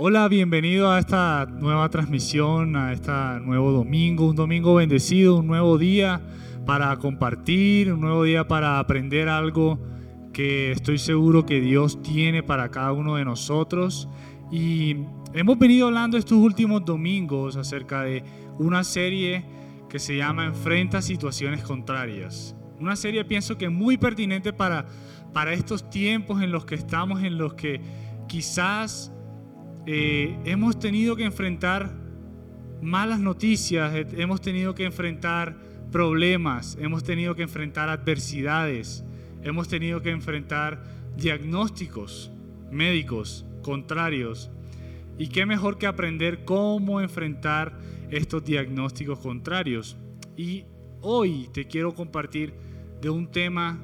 Hola, bienvenido a esta nueva transmisión, a este nuevo domingo, un domingo bendecido, un nuevo día para compartir, un nuevo día para aprender algo que estoy seguro que Dios tiene para cada uno de nosotros. Y hemos venido hablando estos últimos domingos acerca de una serie que se llama Enfrenta situaciones contrarias. Una serie pienso que muy pertinente para, para estos tiempos en los que estamos, en los que quizás eh, hemos tenido que enfrentar malas noticias, eh, hemos tenido que enfrentar problemas, hemos tenido que enfrentar adversidades, hemos tenido que enfrentar diagnósticos médicos contrarios. Y qué mejor que aprender cómo enfrentar estos diagnósticos contrarios. Y hoy te quiero compartir de un tema,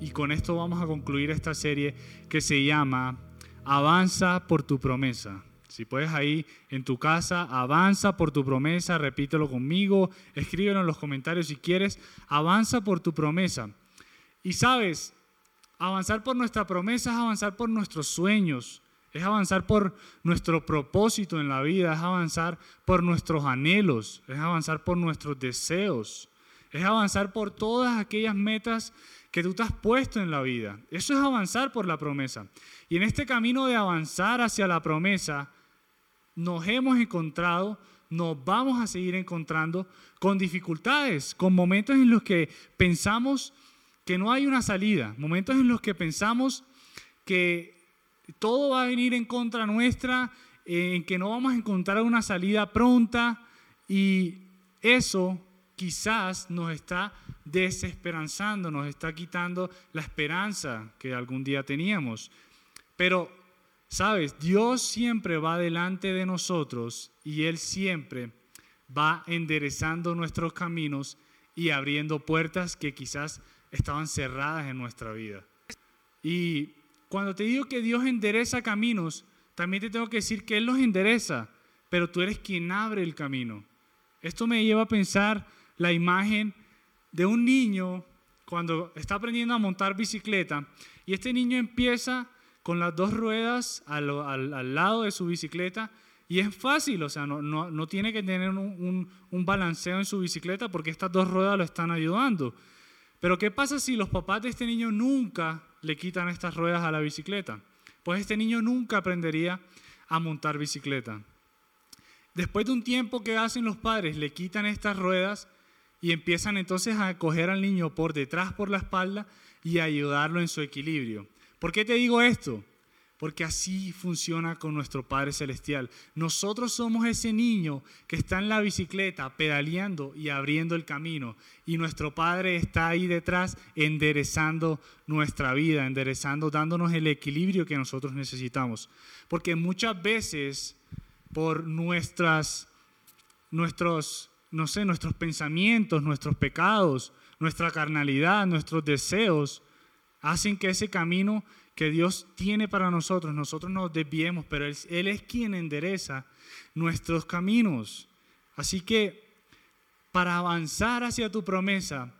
y con esto vamos a concluir esta serie, que se llama avanza por tu promesa. Si puedes ahí en tu casa, avanza por tu promesa, repítelo conmigo, escríbelo en los comentarios si quieres, avanza por tu promesa. Y sabes, avanzar por nuestra promesa es avanzar por nuestros sueños, es avanzar por nuestro propósito en la vida, es avanzar por nuestros anhelos, es avanzar por nuestros deseos, es avanzar por todas aquellas metas que tú te has puesto en la vida. Eso es avanzar por la promesa. Y en este camino de avanzar hacia la promesa, nos hemos encontrado, nos vamos a seguir encontrando con dificultades, con momentos en los que pensamos que no hay una salida, momentos en los que pensamos que todo va a venir en contra nuestra, en que no vamos a encontrar una salida pronta y eso quizás nos está desesperanzando, nos está quitando la esperanza que algún día teníamos. Pero, sabes, Dios siempre va delante de nosotros y Él siempre va enderezando nuestros caminos y abriendo puertas que quizás estaban cerradas en nuestra vida. Y cuando te digo que Dios endereza caminos, también te tengo que decir que Él los endereza, pero tú eres quien abre el camino. Esto me lleva a pensar la imagen de un niño cuando está aprendiendo a montar bicicleta y este niño empieza con las dos ruedas al, al, lado de su bicicleta y es fácil, o sea, no, no, no tiene que tener un, un, balanceo en su bicicleta porque estas dos ruedas lo están ayudando. Pero ¿qué pasa si los papás de este niño nunca le quitan estas ruedas a la bicicleta? Pues este niño nunca aprendería a montar bicicleta. Después de un tiempo que hacen los padres, le quitan estas ruedas y empiezan entonces a coger al niño por detrás, por la espalda y ayudarlo en su equilibrio. ¿Por qué te digo esto? Porque así funciona con nuestro Padre Celestial. Nosotros somos ese niño que está en la bicicleta pedaleando y abriendo el camino. Y nuestro Padre está ahí detrás enderezando nuestra vida, enderezando, dándonos el equilibrio que nosotros necesitamos. Porque muchas veces por nuestras, nuestros, no sé, nuestros pensamientos, nuestros pecados, nuestra carnalidad, nuestros deseos, hacen que ese camino que Dios tiene para nosotros, nosotros nos desviemos, pero Él, es quien endereza nuestros caminos. Así que para avanzar hacia tu promesa,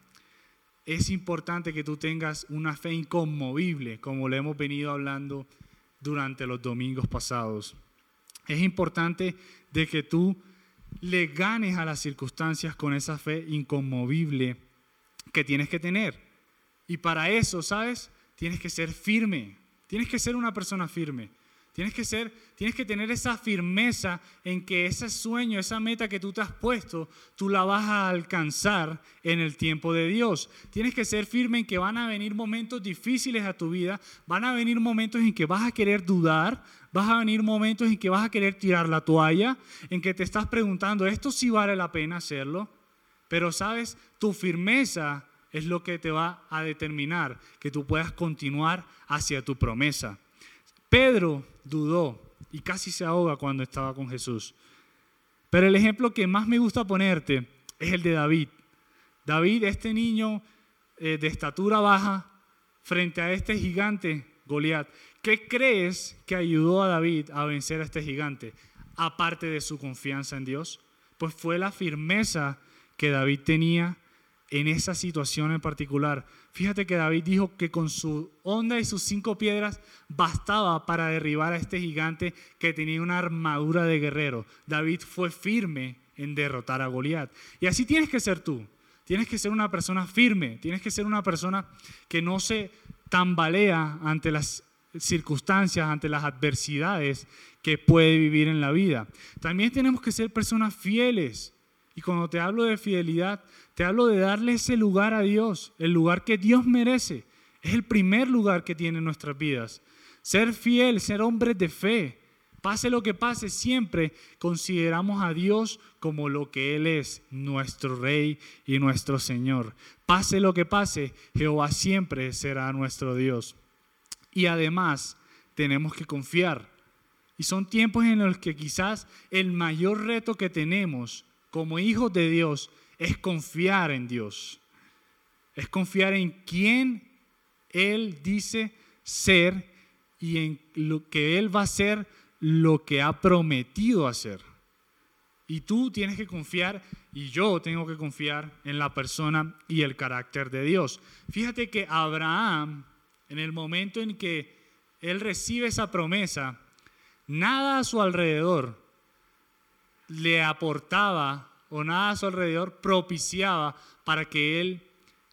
es importante que tú tengas una fe inconmovible, como lo hemos venido hablando durante los domingos pasados. Es importante de que tú le ganes a las circunstancias con esa fe inconmovible que tienes que tener. Y para eso, ¿sabes? Tienes que ser firme. Tienes que ser una persona firme. Tienes que ser, tienes que tener esa firmeza en que ese sueño, esa meta que tú te has puesto, tú la vas a alcanzar en el tiempo de Dios. Tienes que ser firme en que van a venir momentos difíciles a tu vida, van a venir momentos en que vas a querer dudar, vas a venir momentos en que vas a querer tirar la toalla, en que te estás preguntando, ¿esto sí vale la pena hacerlo? Pero sabes, tu firmeza es lo que te va a determinar que tú puedas continuar hacia tu promesa. Pedro dudó y casi se ahoga cuando estaba con Jesús. Pero el ejemplo que más me gusta ponerte es el de David. David, este niño eh, de estatura baja, frente a este gigante Goliat. ¿Qué crees que ayudó a David a vencer a este gigante? Aparte de su confianza en Dios, pues fue la firmeza que David tenía en esa situación en particular fíjate que David dijo que con su onda y sus cinco piedras bastaba para derribar a este gigante que tenía una armadura de guerrero. David fue firme en derrotar a Goliat. Y así tienes que ser tú. Tienes que ser una persona firme, tienes que ser una persona que no se tambalea ante las circunstancias, ante las adversidades que puede vivir en la vida. También tenemos que ser personas fieles. Y cuando te hablo de fidelidad, te hablo de darle ese lugar a Dios, el lugar que Dios merece. Es el primer lugar que tiene en nuestras vidas. Ser fiel, ser hombres de fe, Pase lo que pase, siempre consideramos a Dios como lo que Él es, nuestro Rey y nuestro Señor. Pase lo que pase, Jehová siempre será nuestro Dios. Y además tenemos que confiar. Y son tiempos en los que quizás el mayor reto que tenemos como hijos de Dios es confiar en Dios. Es confiar en quién Él dice ser y en lo que Él va a ser lo que ha prometido hacer. Y tú tienes que confiar, y yo tengo que confiar en la persona y el carácter de Dios. Fíjate que Abraham, en el momento en que él recibe esa promesa, nada a su alrededor le aportaba o nada a su alrededor propiciaba para que él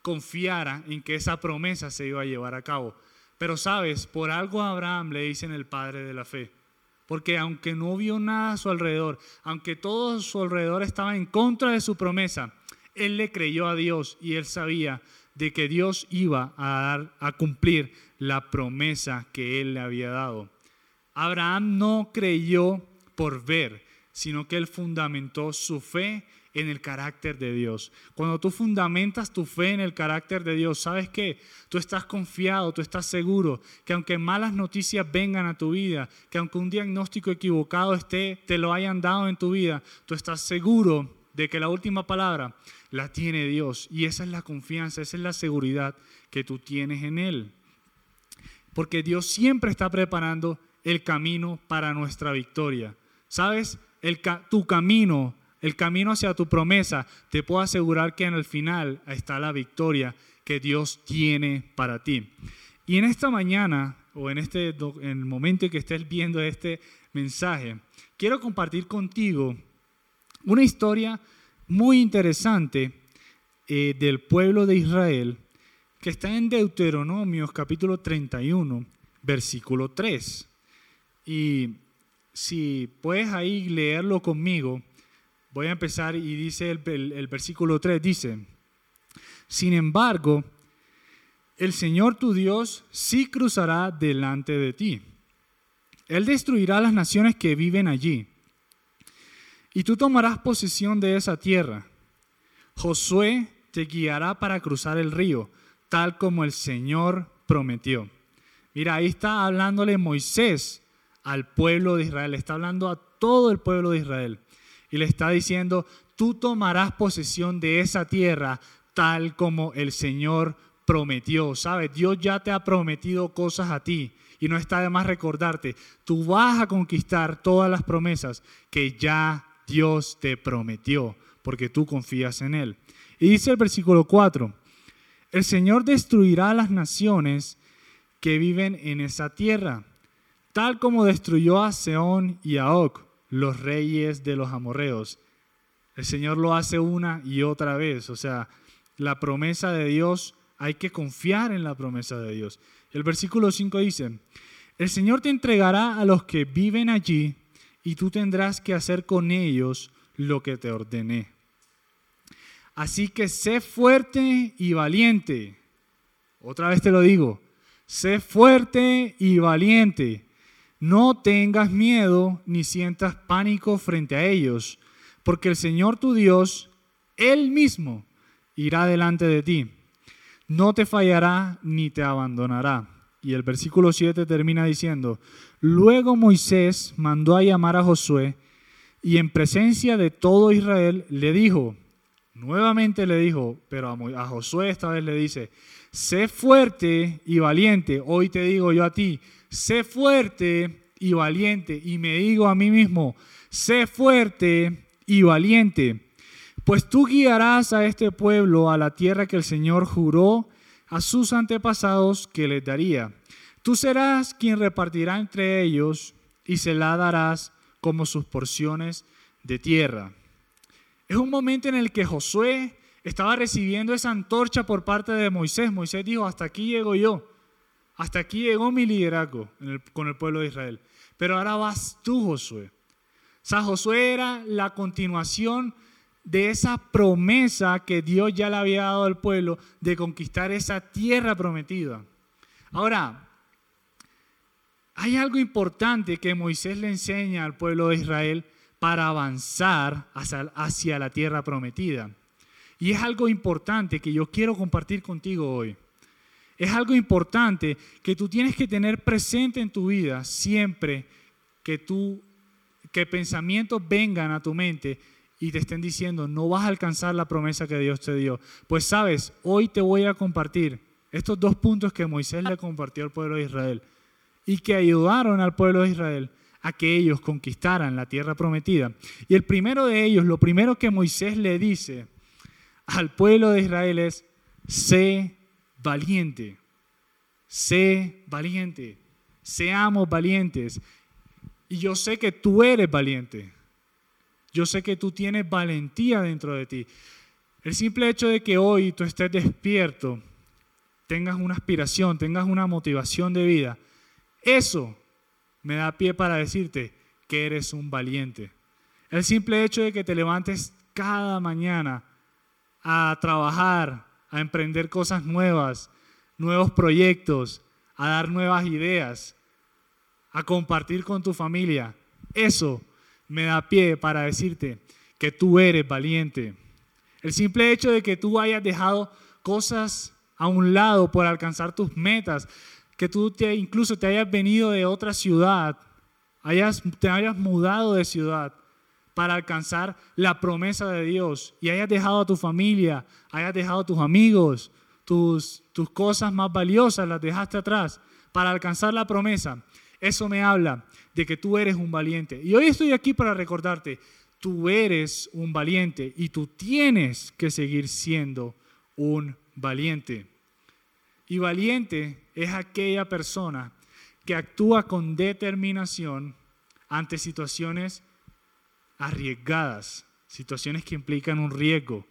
confiara en que esa promesa se iba a llevar a cabo. Pero sabes, por algo a Abraham le dicen el padre de la fe. Porque aunque no vio nada a su alrededor, aunque todo a su alrededor estaba en contra de su promesa, él le creyó a Dios y él sabía de que Dios iba a, dar, a cumplir la promesa que él le había dado. Abraham no creyó por ver, sino que él fundamentó su fe en el carácter de Dios. Cuando tú fundamentas tu fe en el carácter de Dios, ¿sabes qué? Tú estás confiado, tú estás seguro que aunque malas noticias vengan a tu vida, que aunque un diagnóstico equivocado esté, te lo hayan dado en tu vida, tú estás seguro de que la última palabra la tiene Dios. Y esa es la confianza, esa es la seguridad que tú tienes en Él. Porque Dios siempre está preparando el camino para nuestra victoria. ¿Sabes? El, tu camino el camino hacia tu promesa, te puedo asegurar que en el final está la victoria que Dios tiene para ti. Y en esta mañana, o en, este, en el momento en que estés viendo este mensaje, quiero compartir contigo una historia muy interesante eh, del pueblo de Israel que está en Deuteronomios capítulo 31, versículo 3. Y si puedes ahí leerlo conmigo, Voy a empezar y dice el, versículo 3, dice, sin embargo, el Señor tu Dios sí cruzará delante de ti. Él destruirá las naciones que viven allí. Y tú tomarás posesión de esa tierra. Josué te guiará para cruzar el río, tal como el Señor prometió. Mira, ahí está hablándole Moisés al pueblo de Israel, está hablando a todo el pueblo de Israel y le está diciendo, tú tomarás posesión de esa tierra tal como el Señor prometió. ¿Sabes? Dios ya te ha prometido cosas a ti y no está de más recordarte, tú vas a conquistar todas las promesas que ya Dios te prometió porque tú confías en Él. Y dice el versículo 4, el Señor destruirá las naciones que viven en esa tierra, tal como destruyó a Seón y a Oc los reyes de los amorreos. El Señor lo hace una y otra vez. O sea, la promesa de Dios, hay que confiar en la promesa de Dios. El versículo 5 dice, el Señor te entregará a los que viven allí y tú tendrás que hacer con ellos lo que te ordené. Así que sé fuerte y valiente. Otra vez te lo digo, sé fuerte y valiente no tengas miedo ni sientas pánico frente a ellos, porque el Señor tu Dios, Él mismo, irá delante de ti. No te fallará ni te abandonará. Y el versículo 7 termina diciendo, luego Moisés mandó a llamar a Josué y en presencia de todo Israel le dijo, nuevamente le dijo, pero a Josué esta vez le dice, sé fuerte y valiente, hoy te digo yo a ti, sé fuerte y valiente. Y me digo a mí mismo, sé fuerte y valiente, pues tú guiarás a este pueblo a la tierra que el Señor juró a sus antepasados que les daría. Tú serás quien repartirá entre ellos y se la darás como sus porciones de tierra. Es un momento en el que Josué estaba recibiendo esa antorcha por parte de Moisés. Moisés dijo, hasta aquí llego yo, hasta aquí llegó mi liderazgo con el pueblo de Israel. Pero ahora vas tú, Josué. O Josué era la continuación de esa promesa que Dios ya le había dado al pueblo de conquistar esa tierra prometida. Ahora, hay algo importante que Moisés le enseña al pueblo de Israel para avanzar hacia, la tierra prometida. Y es algo importante que yo quiero compartir contigo hoy. Es algo importante que tú tienes que tener presente en tu vida siempre que tú que pensamientos vengan a tu mente y te estén diciendo, no vas a alcanzar la promesa que Dios te dio. Pues sabes, hoy te voy a compartir estos dos puntos que Moisés le compartió al pueblo de Israel y que ayudaron al pueblo de Israel a que ellos conquistaran la tierra prometida. Y el primero de ellos, lo primero que Moisés le dice al pueblo de Israel es, sé valiente, sé valiente, seamos valientes. Y yo sé que tú eres valiente. Yo sé que tú tienes valentía dentro de ti. El simple hecho de que hoy tú estés despierto, tengas una aspiración, tengas una motivación de vida, eso me da pie para decirte que eres un valiente. El simple hecho de que te levantes cada mañana a trabajar, a emprender cosas nuevas, nuevos proyectos, a dar nuevas ideas, a compartir con tu familia, eso me da pie para decirte que tú eres valiente. El simple hecho de que tú hayas dejado cosas a un lado por alcanzar tus metas, que tú te, incluso te hayas venido de otra ciudad, hayas, te hayas mudado de ciudad para alcanzar la promesa de Dios y hayas dejado a tu familia, hayas dejado a tus amigos, tus, tus cosas más valiosas las dejaste atrás para alcanzar la promesa. Eso me habla de que tú eres un valiente. Y hoy estoy aquí para recordarte, tú eres un valiente y tú tienes que seguir siendo un valiente. Y valiente es aquella persona que actúa con determinación ante situaciones arriesgadas, situaciones que implican un riesgo.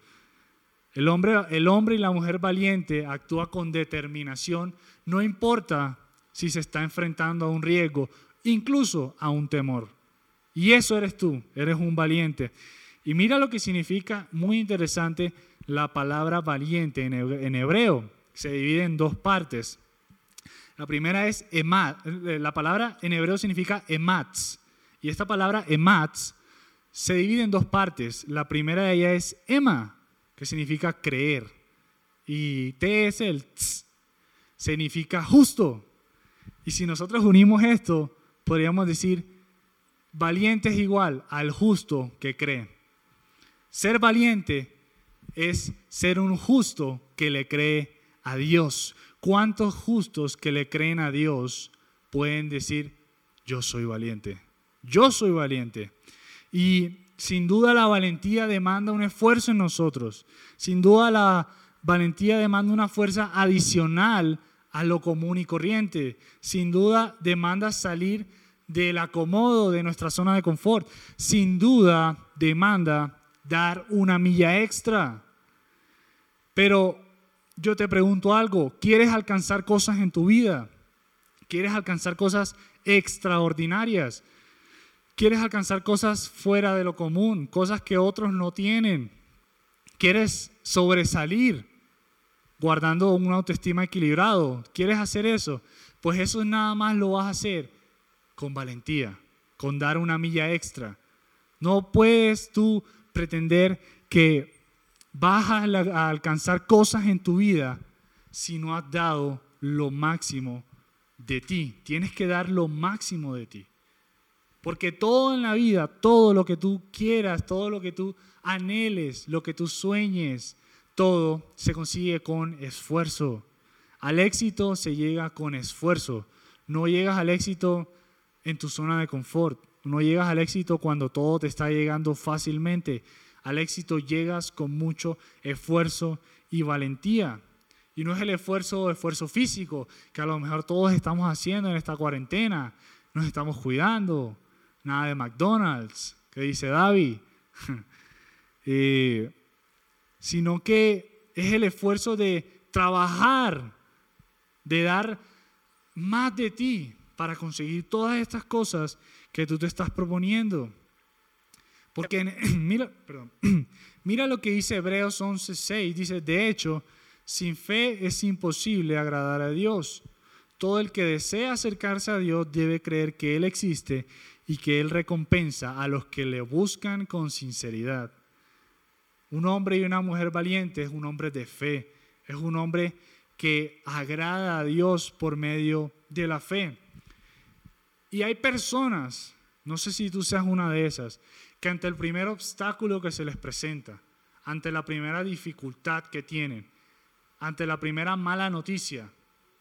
El hombre, el hombre y la mujer valiente actúa con determinación, no importa si se está enfrentando a un riesgo, incluso a un temor. Y eso eres tú, eres un valiente. Y mira lo que significa, muy interesante, la palabra valiente en hebreo. Se divide en dos partes. La primera es emat. La palabra en hebreo significa ematz. Y esta palabra ematz se divide en dos partes. La primera de ellas es ema, que significa creer. Y T es el tz, significa justo. Y si nosotros unimos esto, podríamos decir, valiente es igual al justo que cree. Ser valiente es ser un justo que le cree a Dios. ¿Cuántos justos que le creen a Dios pueden decir, yo soy valiente? Yo soy valiente. Y sin duda la valentía demanda un esfuerzo en nosotros. Sin duda la valentía demanda una fuerza adicional a lo común y corriente. Sin duda demanda salir del acomodo de nuestra zona de confort. Sin duda demanda dar una milla extra. Pero yo te pregunto algo, ¿quieres alcanzar cosas en tu vida? ¿Quieres alcanzar cosas extraordinarias? ¿Quieres alcanzar cosas fuera de lo común, cosas que otros no tienen? ¿Quieres sobresalir? guardando una autoestima equilibrado. ¿Quieres hacer eso? Pues eso nada más lo vas a hacer con valentía, con dar una milla extra. No puedes tú pretender que vas a, alcanzar cosas en tu vida si no has dado lo máximo de ti. Tienes que dar lo máximo de ti. Porque todo en la vida, todo lo que tú quieras, todo lo que tú anheles, lo que tú sueñes, todo se consigue con esfuerzo. Al éxito se llega con esfuerzo. No llegas al éxito en tu zona de confort. No llegas al éxito cuando todo te está llegando fácilmente. Al éxito llegas con mucho esfuerzo y valentía. Y no es el esfuerzo, esfuerzo físico que a lo mejor todos estamos haciendo en esta cuarentena. Nos estamos cuidando. Nada de McDonald's, que dice David. Eh, sino que es el esfuerzo de trabajar, de dar más de ti para conseguir todas estas cosas que tú te estás proponiendo. Porque mira, perdón, mira lo que dice Hebreos 11:6, dice, de hecho, sin fe es imposible agradar a Dios. Todo el que desea acercarse a Dios debe creer que Él existe y que Él recompensa a los que le buscan con sinceridad. Un hombre y una mujer valiente es un hombre de fe, es un hombre que agrada a Dios por medio de la fe. Y hay personas, no sé si tú seas una de esas, que ante el primer obstáculo que se les presenta, ante la primera dificultad que tienen, ante la primera mala noticia,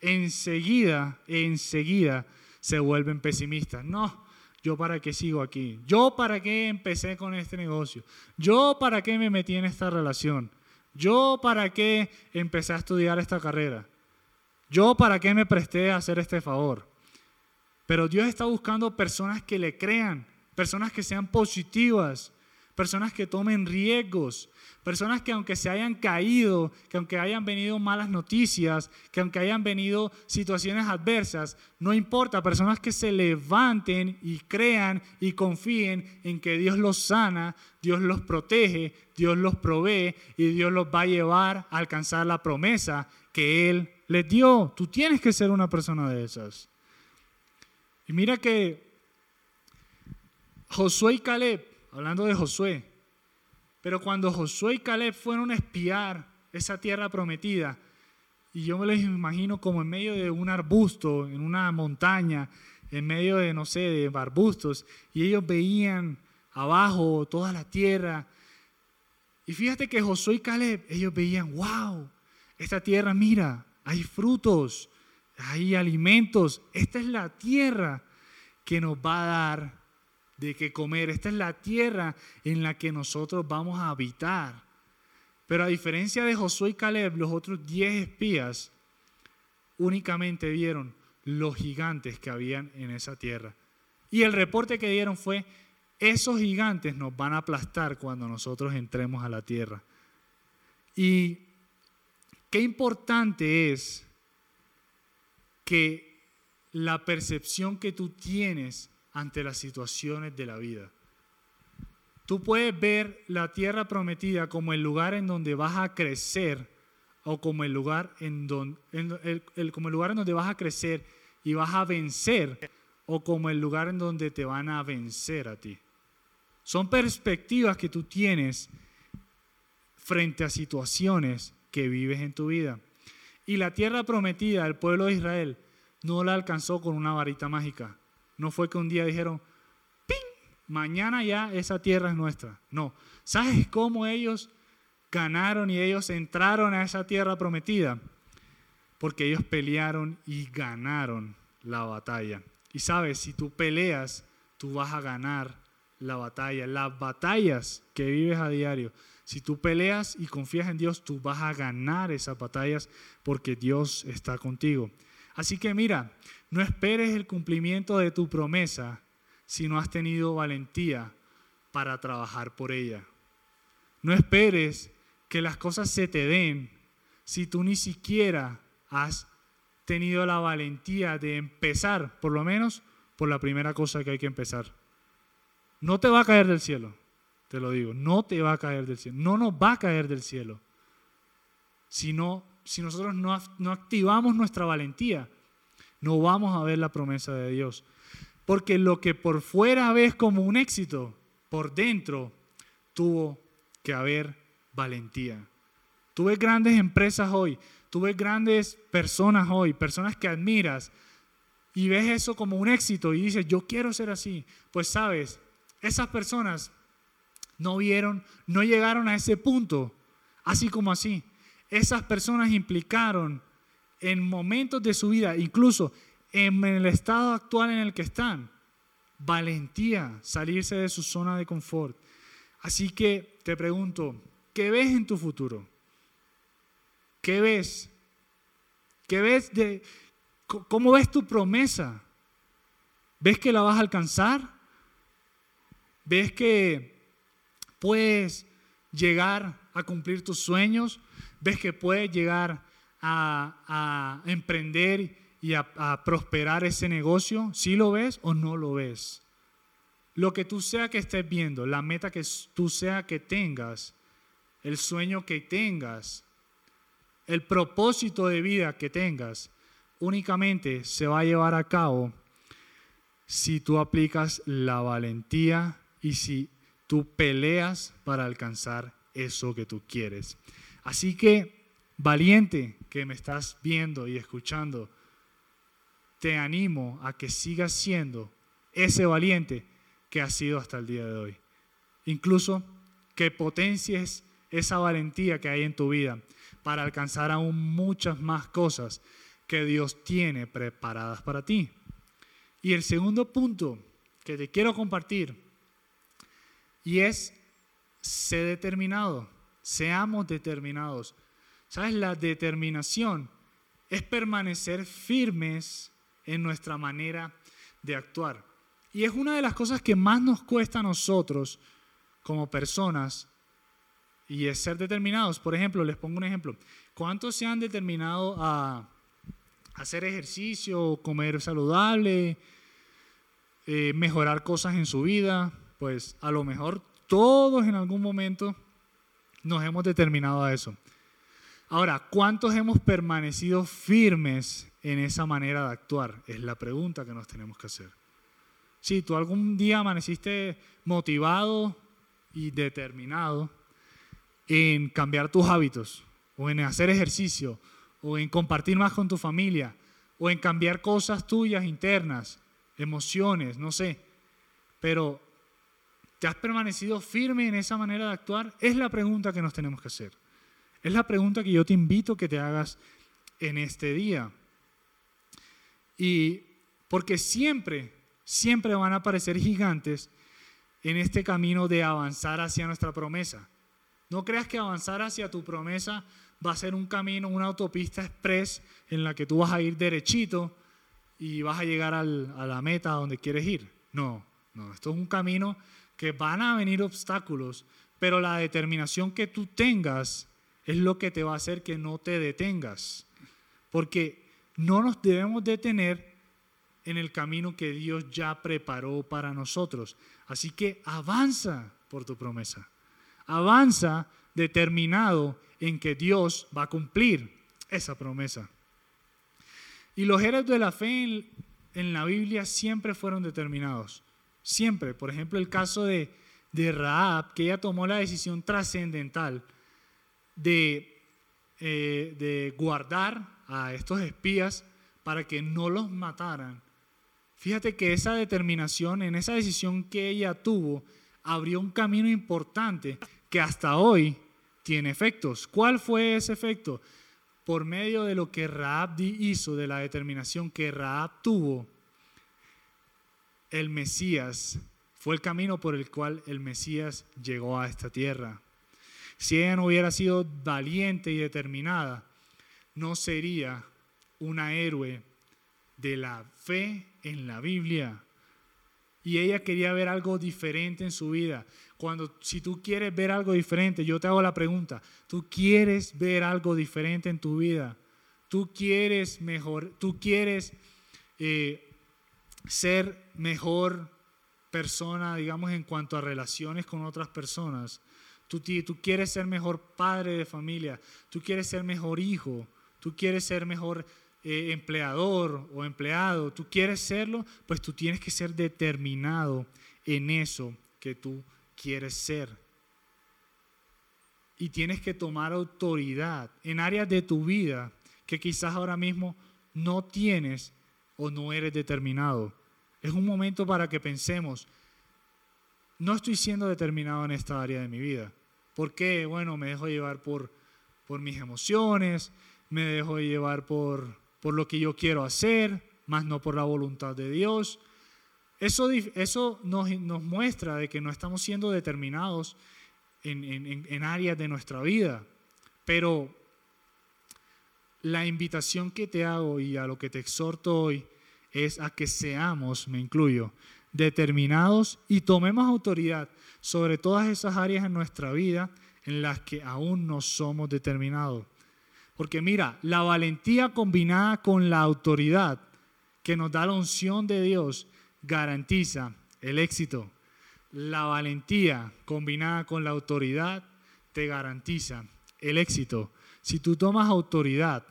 enseguida, enseguida se vuelven pesimistas. No, yo para qué sigo aquí, yo para qué empecé con este negocio, yo para qué me metí en esta relación, yo para qué empecé a estudiar esta carrera, yo para qué me presté a hacer este favor. Pero Dios está buscando personas que le crean, personas que sean positivas, personas que tomen riesgos, personas que aunque se hayan caído, que aunque hayan venido malas noticias, que aunque hayan venido situaciones adversas, no importa, personas que se levanten y crean y confíen en que Dios los sana, Dios los protege, Dios los provee y Dios los va a llevar a alcanzar la promesa que Él les dio. Tú tienes que ser una persona de esas. Y mira que Josué y Caleb, hablando de Josué, pero cuando Josué y Caleb fueron a espiar esa tierra prometida, y yo me los imagino como en medio de un arbusto, en una montaña, en medio de, no sé, de arbustos, y ellos veían abajo toda la tierra. Y fíjate que Josué y Caleb, ellos veían, wow, esta tierra, mira, hay frutos, hay alimentos, esta es la tierra que nos va a dar de qué comer. Esta es la tierra en la que nosotros vamos a habitar. Pero a diferencia de Josué y Caleb, los otros diez espías únicamente vieron los gigantes que habían en esa tierra. Y el reporte que dieron fue, esos gigantes nos van a aplastar cuando nosotros entremos a la tierra. Y qué importante es que la percepción que tú tienes ante las situaciones de la vida. Tú puedes ver la tierra prometida como el lugar en donde vas a crecer o como el lugar en donde, como el lugar en donde vas a crecer y vas a vencer o como el lugar en donde te van a vencer a ti. Son perspectivas que tú tienes frente a situaciones que vives en tu vida. Y la tierra prometida del pueblo de Israel no la alcanzó con una varita mágica. No fue que un día dijeron, ¡ping! Mañana ya esa tierra es nuestra. No. ¿Sabes cómo ellos ganaron y ellos entraron a esa tierra prometida? Porque ellos pelearon y ganaron la batalla. Y sabes, si tú peleas, tú vas a ganar la batalla. Las batallas que vives a diario. Si tú peleas y confías en Dios, tú vas a ganar esas batallas porque Dios está contigo. Así que mira, no esperes el cumplimiento de tu promesa si no has tenido valentía para trabajar por ella. No esperes que las cosas se te den si tú ni siquiera has tenido la valentía de empezar, por lo menos por la primera cosa que hay que empezar. No te va a caer del cielo, te lo digo, no te va a caer del cielo, no nos va a caer del cielo, sino si nosotros no, no activamos nuestra valentía, no vamos a ver la promesa de Dios. Porque lo que por fuera ves como un éxito, por dentro tuvo que haber valentía. Tú ves grandes empresas hoy, tú ves grandes personas hoy, personas que admiras, y ves eso como un éxito y dices, yo quiero ser así. Pues sabes, esas personas no vieron, no llegaron a ese punto, así como así esas personas implicaron en momentos de su vida, incluso en el estado actual en el que están, valentía, salirse de su zona de confort. Así que te pregunto, ¿qué ves en tu futuro? ¿Qué ves ¿Qué ves de cómo ves tu promesa? ¿Ves que la vas a alcanzar? ¿Ves que puedes llegar a cumplir tus sueños? ¿Ves que puedes llegar a, emprender y a, a, prosperar ese negocio? ¿Sí lo ves o no lo ves? Lo que tú sea que estés viendo, la meta que tú sea que tengas, el sueño que tengas, el propósito de vida que tengas únicamente se va a llevar a cabo si tú aplicas la valentía y si tú peleas para alcanzar eso que tú quieres. Así que, valiente que me estás viendo y escuchando, te animo a que sigas siendo ese valiente que has sido hasta el día de hoy. Incluso que potencies esa valentía que hay en tu vida para alcanzar aún muchas más cosas que Dios tiene preparadas para ti. Y el segundo punto que te quiero compartir y es sé determinado, seamos determinados. ¿Sabes? La determinación es permanecer firmes en nuestra manera de actuar. Y es una de las cosas que más nos cuesta a nosotros como personas y es ser determinados. Por ejemplo, les pongo un ejemplo. ¿Cuántos se han determinado a hacer ejercicio, comer saludable, eh, mejorar cosas en su vida? Pues a lo mejor todos en algún momento nos hemos determinado a eso. Ahora, ¿cuántos hemos permanecido firmes en esa manera de actuar? Es la pregunta que nos tenemos que hacer. Si tú algún día amaneciste motivado y determinado, en cambiar tus hábitos, o en hacer ejercicio, o en compartir más con tu familia, o en cambiar cosas tuyas internas, emociones, no sé. Pero, ¿te has permanecido firme en esa manera de actuar? Es la pregunta que nos tenemos que hacer. Es la pregunta que yo te invito que te hagas en este día. Y porque siempre, siempre van a aparecer gigantes en este camino de avanzar hacia nuestra promesa. No creas que avanzar hacia tu promesa va a ser un camino, una autopista express en la que tú vas a ir derechito y vas a llegar a la meta donde quieres ir. No, no, esto es un camino que van a venir obstáculos, pero la determinación que tú tengas es lo que te va a hacer que no te detengas. Porque no nos debemos detener en el camino que Dios ya preparó para nosotros. Así que avanza por tu promesa avanza determinado en que Dios va a cumplir esa promesa. Y los héroes de la fe en, la Biblia siempre fueron determinados. Siempre. Por ejemplo, el caso de, Raab, que ella tomó la decisión trascendental de, eh, de guardar a estos espías para que no los mataran. Fíjate que esa determinación, en esa decisión que ella tuvo, abrió un camino importante que hasta hoy tiene efectos. ¿Cuál fue ese efecto? Por medio de lo que Raab hizo, de la determinación que Raab tuvo, el Mesías fue el camino por el cual el Mesías llegó a esta tierra. Si ella no hubiera sido valiente y determinada, no sería una héroe de la fe en la Biblia. Y ella quería ver algo diferente en su vida. Cuando, si tú quieres ver algo diferente, yo te hago la pregunta, ¿tú quieres ver algo diferente en tu vida? ¿Tú quieres mejor, tú quieres eh, ser mejor persona, digamos, en cuanto a relaciones con otras personas? Tú, tú quieres ser mejor padre de familia, tú quieres ser mejor hijo, tú quieres ser mejor eh, empleador o empleado, tú quieres serlo, pues tú tienes que ser determinado en eso que tú quieres ser. Y tienes que tomar autoridad en áreas de tu vida que quizás ahora mismo no tienes o no eres determinado. Es un momento para que pensemos, no estoy siendo determinado en esta área de mi vida. ¿Por qué? Bueno, me dejo llevar por, por mis emociones, me dejo llevar por, por lo que yo quiero hacer, más no por la voluntad de Dios. Eso, eso nos, nos, muestra de que no estamos siendo determinados en, en, en áreas de nuestra vida. Pero la invitación que te hago y a lo que te exhorto hoy es a que seamos, me incluyo, determinados y tomemos autoridad sobre todas esas áreas en nuestra vida en las que aún no somos determinados. Porque mira, la valentía combinada con la autoridad que nos da la unción de Dios garantiza el éxito. La valentía combinada con la autoridad te garantiza el éxito. Si tú tomas autoridad,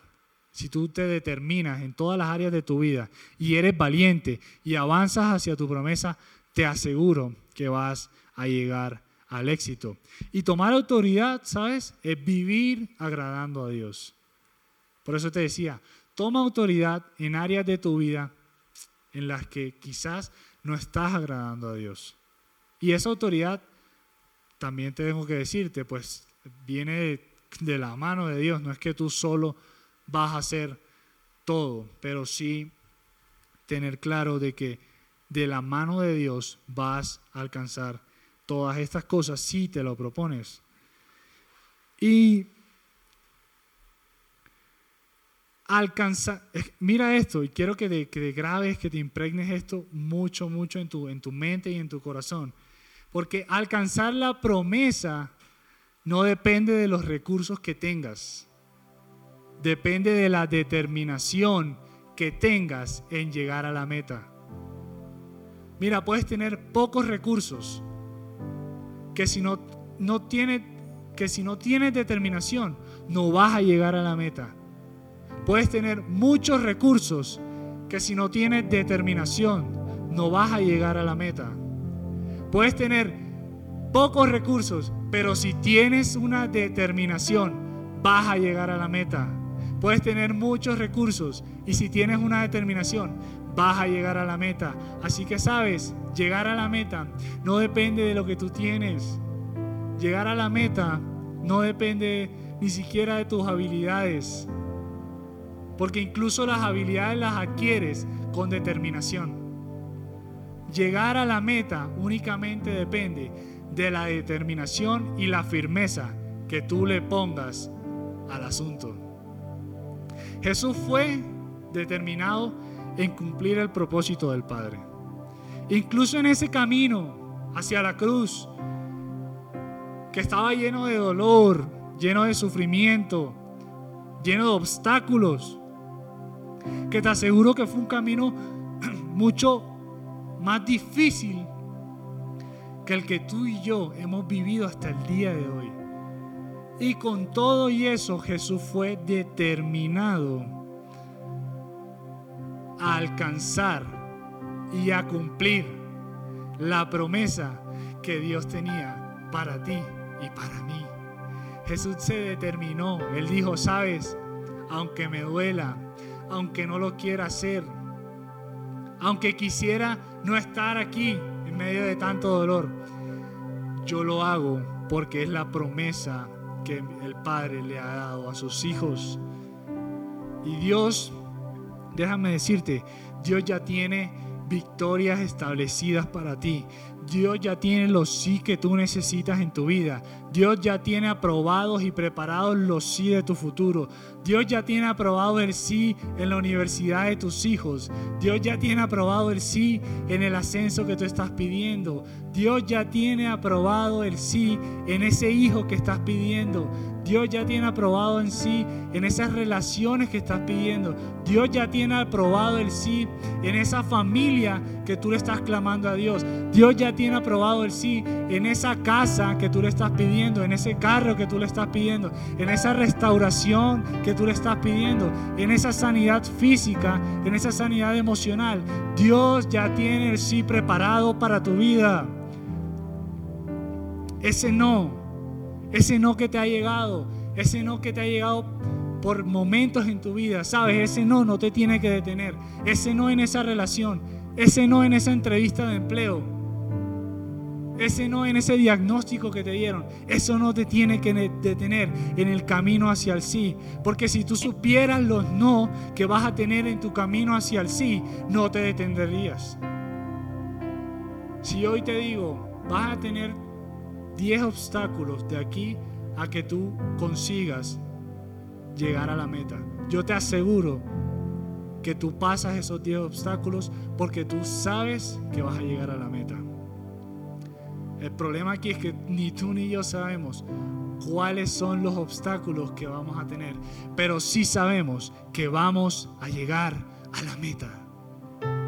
si tú te determinas en todas las áreas de tu vida y eres valiente y avanzas hacia tu promesa, te aseguro que vas a llegar al éxito. Y tomar autoridad, ¿sabes? Es vivir agradando a Dios. Por eso te decía, toma autoridad en áreas de tu vida en las que quizás no estás agradando a Dios. Y esa autoridad, también tengo que decirte, pues viene de la mano de Dios, no es que tú solo vas a hacer todo, pero sí tener claro de que de la mano de Dios vas a alcanzar todas estas cosas si te lo propones. Y alcanzar, mira esto, y quiero que te, que grabes, que te impregnes esto mucho, mucho en tu, en tu mente y en tu corazón. Porque alcanzar la promesa no depende de los recursos que tengas, depende de la determinación que tengas en llegar a la meta. Mira, puedes tener pocos recursos que si no, no que si no tienes determinación no vas a llegar a la meta. Puedes tener muchos recursos que si no tienes determinación no vas a llegar a la meta. Puedes tener pocos recursos pero si tienes una determinación, vas a llegar a la meta. Puedes tener muchos recursos y si tienes una determinación, vas a llegar a la meta. Así que sabes, llegar a la meta no depende de lo que tú tienes. Llegar a la meta no depende ni siquiera de tus habilidades. Porque incluso las habilidades las adquieres con determinación. Llegar a la meta únicamente depende de la determinación y la firmeza que tú le pongas al asunto. Jesús fue determinado en cumplir el propósito del Padre. Incluso en ese camino hacia la cruz, que estaba lleno de dolor, lleno de sufrimiento, lleno de obstáculos, que te aseguro que fue un camino mucho más difícil que el que tú y yo hemos vivido hasta el día de hoy. Y con todo y eso Jesús fue determinado a alcanzar y a cumplir la promesa que Dios tenía para ti y para mí. Jesús se determinó, Él dijo, sabes, aunque me duela, aunque no lo quiera hacer, aunque quisiera no estar aquí, medio de tanto dolor, yo lo hago porque es la promesa que el Padre le ha dado a sus hijos. Y Dios, déjame decirte, Dios ya tiene victorias establecidas para ti. Dios ya tiene los sí que tú necesitas en tu vida. Dios ya tiene aprobados y preparados los sí de tu futuro. Dios ya tiene aprobado el sí en la universidad de tus hijos. Dios ya tiene aprobado el sí en el ascenso que tú estás pidiendo. Dios ya tiene aprobado el sí en ese hijo que estás pidiendo. Dios ya tiene aprobado en sí en esas relaciones que estás pidiendo. Dios ya tiene aprobado el sí en esa familia que tú le estás clamando a Dios. Dios ya tiene aprobado el sí en esa casa que tú le estás pidiendo, en ese carro que tú le estás pidiendo, en esa restauración que tú le estás pidiendo, en esa sanidad física, en esa sanidad emocional. Dios ya tiene el sí preparado para tu vida. Ese no ese no que te ha llegado, ese no que te ha llegado por momentos en tu vida, sabes, ese no no te tiene que detener, ese no en esa relación, ese no en esa entrevista de empleo, ese no en ese diagnóstico que te dieron, eso no te tiene que detener en el camino hacia el sí, porque si tú supieras los no que vas a tener en tu camino hacia el sí, no te detendrías. Si hoy te digo, vas a tener 10 obstáculos de aquí a que tú consigas llegar a la meta. yo te aseguro que tú pasas esos 10 obstáculos porque tú sabes que vas a llegar a la meta. El problema aquí es que ni tú ni yo sabemos cuáles son los obstáculos que vamos a tener, pero sí sabemos que vamos a llegar a la meta.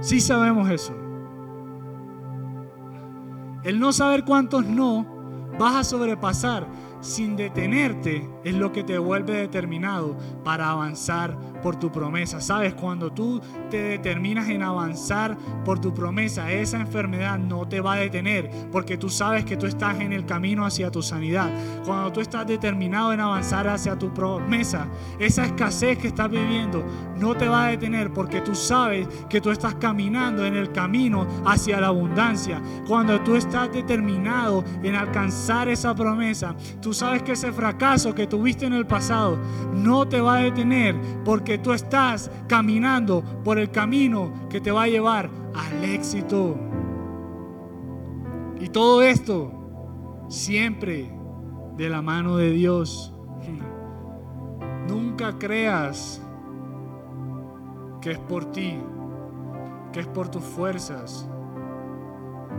Sí sabemos eso. El no saber cuántos no vas a sobrepasar sin detenerte es lo que te vuelve determinado para avanzar por tu promesa. Sabes, cuando tú te determinas en avanzar por tu promesa, esa enfermedad no te va a detener porque tú sabes que tú estás en el camino hacia tu sanidad. Cuando tú estás determinado en avanzar hacia tu promesa, esa escasez que estás viviendo no te va a detener porque tú sabes que tú estás caminando en el camino hacia la abundancia. Cuando tú estás determinado en alcanzar esa promesa, tú sabes que ese fracaso que tuviste en el pasado no te va a detener porque que tú estás caminando por el camino que te va a llevar al éxito. Y todo esto siempre de la mano de Dios. Nunca creas que es por ti, que es por tus fuerzas,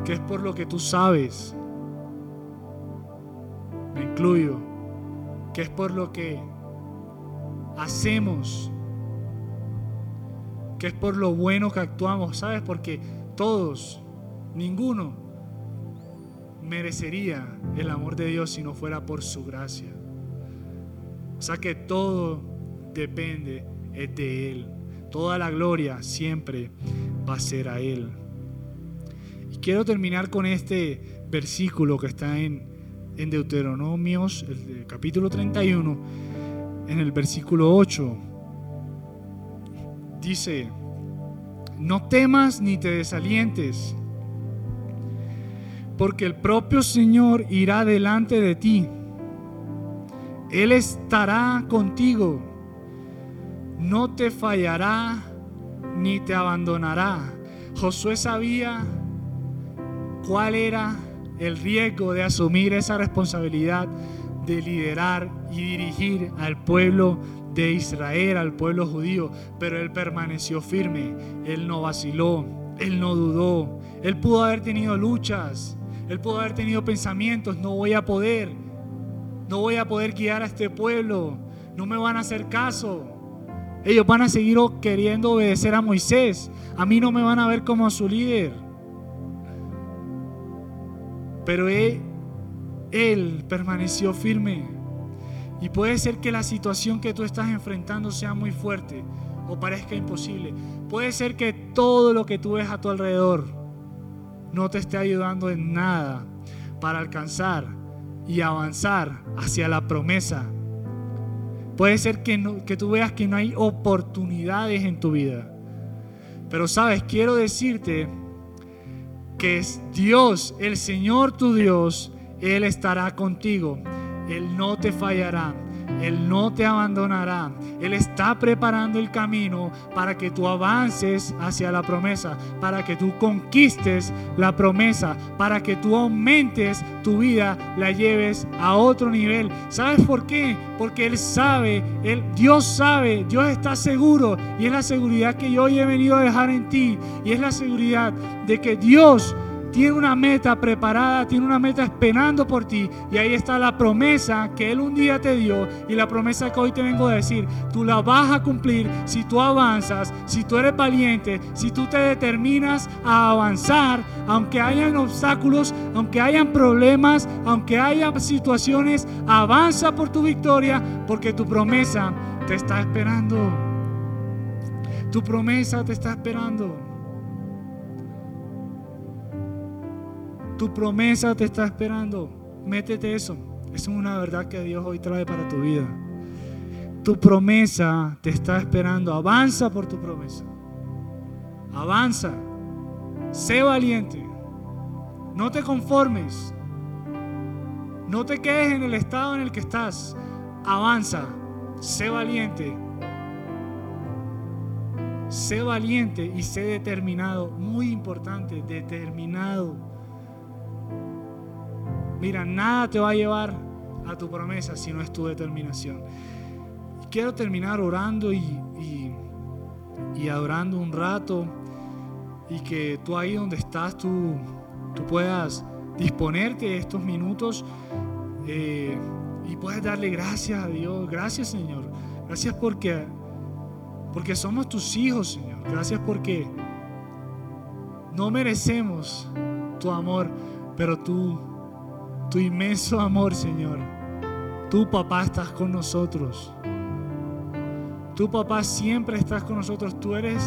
que es por lo que tú sabes. Me incluyo, que es por lo que hacemos que es por lo bueno que actuamos, ¿sabes? Porque todos, ninguno, merecería el amor de Dios si no fuera por su gracia. O sea que todo depende de Él. Toda la gloria siempre va a ser a Él. Y quiero terminar con este versículo que está en, en Deuteronomios, el capítulo 31, en el versículo 8 dice, no temas ni te desalientes, porque el propio Señor irá delante de ti. Él estará contigo, no te fallará ni te abandonará. Josué sabía cuál era el riesgo de asumir esa responsabilidad de liderar y dirigir al pueblo de Israel, al pueblo judío, pero él permaneció firme, él no vaciló, él no dudó, él pudo haber tenido luchas, él pudo haber tenido pensamientos, no voy a poder, no voy a poder guiar a este pueblo, no me van a hacer caso. Ellos van a seguir queriendo obedecer a Moisés, a mí no me van a ver como a su líder. Pero él, permaneció firme. Y puede ser que la situación que tú estás enfrentando sea muy fuerte o parezca imposible. Puede ser que todo lo que tú ves a tu alrededor no te esté ayudando en nada para alcanzar y avanzar hacia la promesa. Puede ser que, que tú veas que no hay oportunidades en tu vida. Pero sabes, quiero decirte que es Dios, el Señor tu Dios, Él estará contigo él no te fallará. Él no te abandonará. Él está preparando el camino para que tú avances hacia la promesa, para que tú conquistes la promesa, para que tú aumentes tu vida, la lleves a otro nivel. ¿Sabes por qué? Porque Él sabe, Dios sabe, Dios está seguro y es la seguridad que yo hoy he venido a dejar en ti y es la seguridad de que Dios tiene una meta preparada, tiene una meta esperando por ti. Y ahí está la promesa que Él un día te dio y la promesa que hoy te vengo a decir. Tú la vas a cumplir si tú avanzas, si tú eres valiente, si tú te determinas a avanzar, aunque hayan obstáculos, aunque hayan problemas, aunque haya situaciones, avanza por tu victoria porque tu promesa te está esperando. Tu promesa te está esperando. Tu promesa te está esperando. Métete eso. Es una verdad que Dios hoy trae para tu vida. Tu promesa te está esperando. Avanza por tu promesa. Avanza. Sé valiente. No te conformes. No te quedes en el estado en el que estás. Avanza. Sé valiente. Sé valiente y sé determinado. Muy importante, determinado. Mira, nada te va a llevar a tu promesa si no es tu determinación. quiero terminar orando y, y, y adorando un rato y que tú ahí donde estás, tú, tú puedas disponerte de estos minutos eh, y puedes darle gracias a Dios. Gracias Señor. Gracias porque, porque somos tus hijos, Señor. Gracias porque no merecemos tu amor, pero tú, tu inmenso amor, Señor. Tu papá estás con nosotros. Tu papá siempre estás con nosotros. Tú eres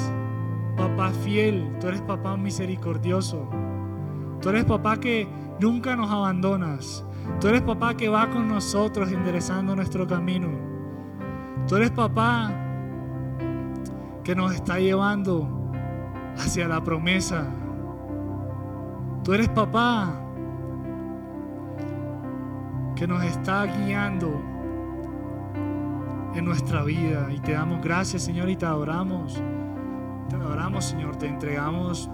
papá fiel. Tú eres papá misericordioso. Tú eres papá que nunca nos abandonas. Tú eres papá que va con nosotros enderezando nuestro camino. Tú eres papá que nos está llevando hacia la promesa. Tú eres papá que nos está guiando en nuestra vida y te damos gracias Señor y te adoramos. Te adoramos Señor, te entregamos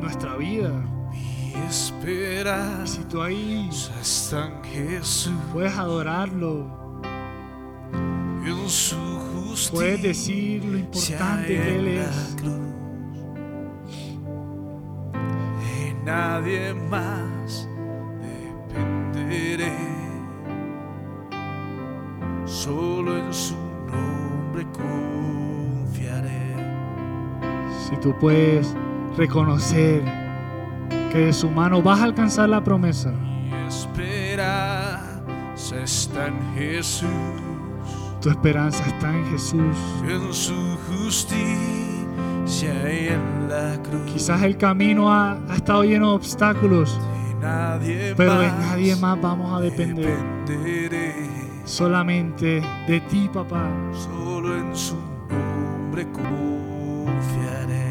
nuestra vida. Mi esperanza Y si tú ahí está en Jesús, puedes adorarlo, en su justicia. puedes decir lo importante que Él es. cruz. En nadie más solo en su nombre confiaré. Si tú puedes reconocer que de su mano vas a alcanzar la promesa, Mi esperanza está en Jesús, tu esperanza está en Jesús. en su justicia y en la cruz. Quizás el camino ha, ha estado lleno de obstáculos, De nadie pero de nadie más vamos a depender. dependeré, Solamente de ti, papá. solo en su nombre confiaré.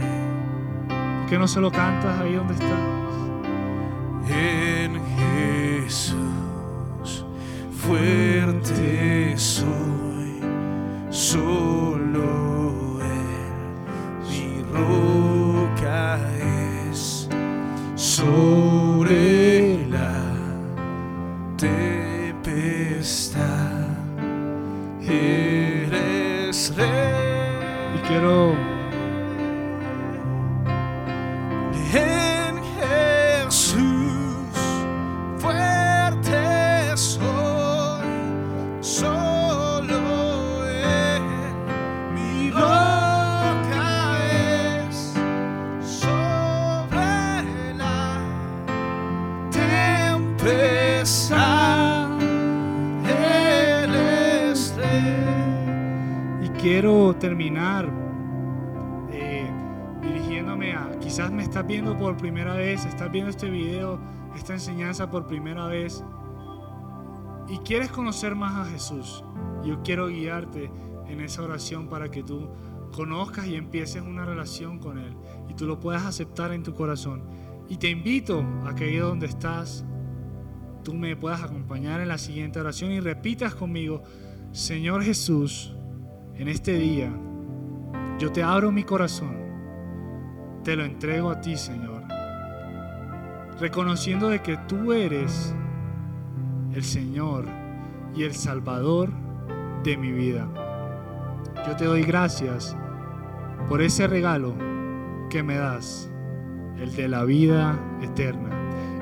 ¿Por qué no se lo cantas ahí donde estás? En Jesús fuerte soy, solo Él mi roca es sobre Y quiero viendo por primera vez, estás viendo este video, esta enseñanza por primera vez y quieres conocer más a Jesús. Yo quiero guiarte en esa oración para que tú conozcas y empieces una relación con Él y tú lo puedas aceptar en tu corazón. Y te invito a que ahí donde estás, tú me puedas acompañar en la siguiente oración y repitas conmigo, Señor Jesús, en este día, yo te abro mi corazón, te lo entrego a ti, Señor, reconociendo de que tú eres el Señor y el Salvador de mi vida. Yo te doy gracias por ese regalo que me das, el de la vida eterna,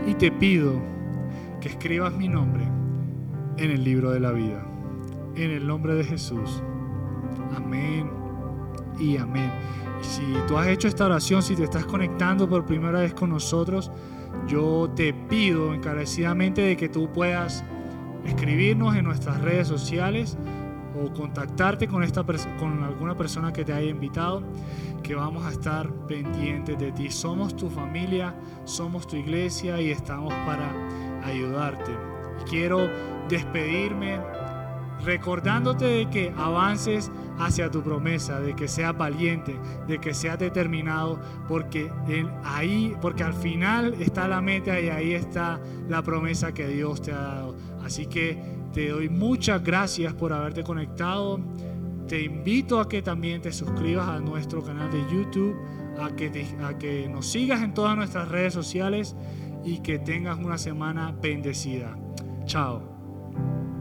y te pido que escribas mi nombre en el libro de la vida, en el nombre de Jesús. Amén y amén. Si tú has hecho esta oración, si te estás conectando por primera vez con nosotros, yo te pido encarecidamente de que tú puedas escribirnos en nuestras redes sociales o contactarte con, esta con alguna persona que te haya invitado, que vamos a estar pendientes de ti. Somos tu familia, somos tu iglesia y estamos para ayudarte. Quiero despedirme recordándote de que avances hacia tu promesa, de que seas valiente, de que seas determinado, porque ahí, porque al final está la meta y ahí está la promesa que Dios te ha dado. Así que te doy muchas gracias por haberte conectado. Te invito a que también te suscribas a nuestro canal de YouTube, a que, a que nos sigas en todas nuestras redes sociales y que tengas una semana bendecida. Chao.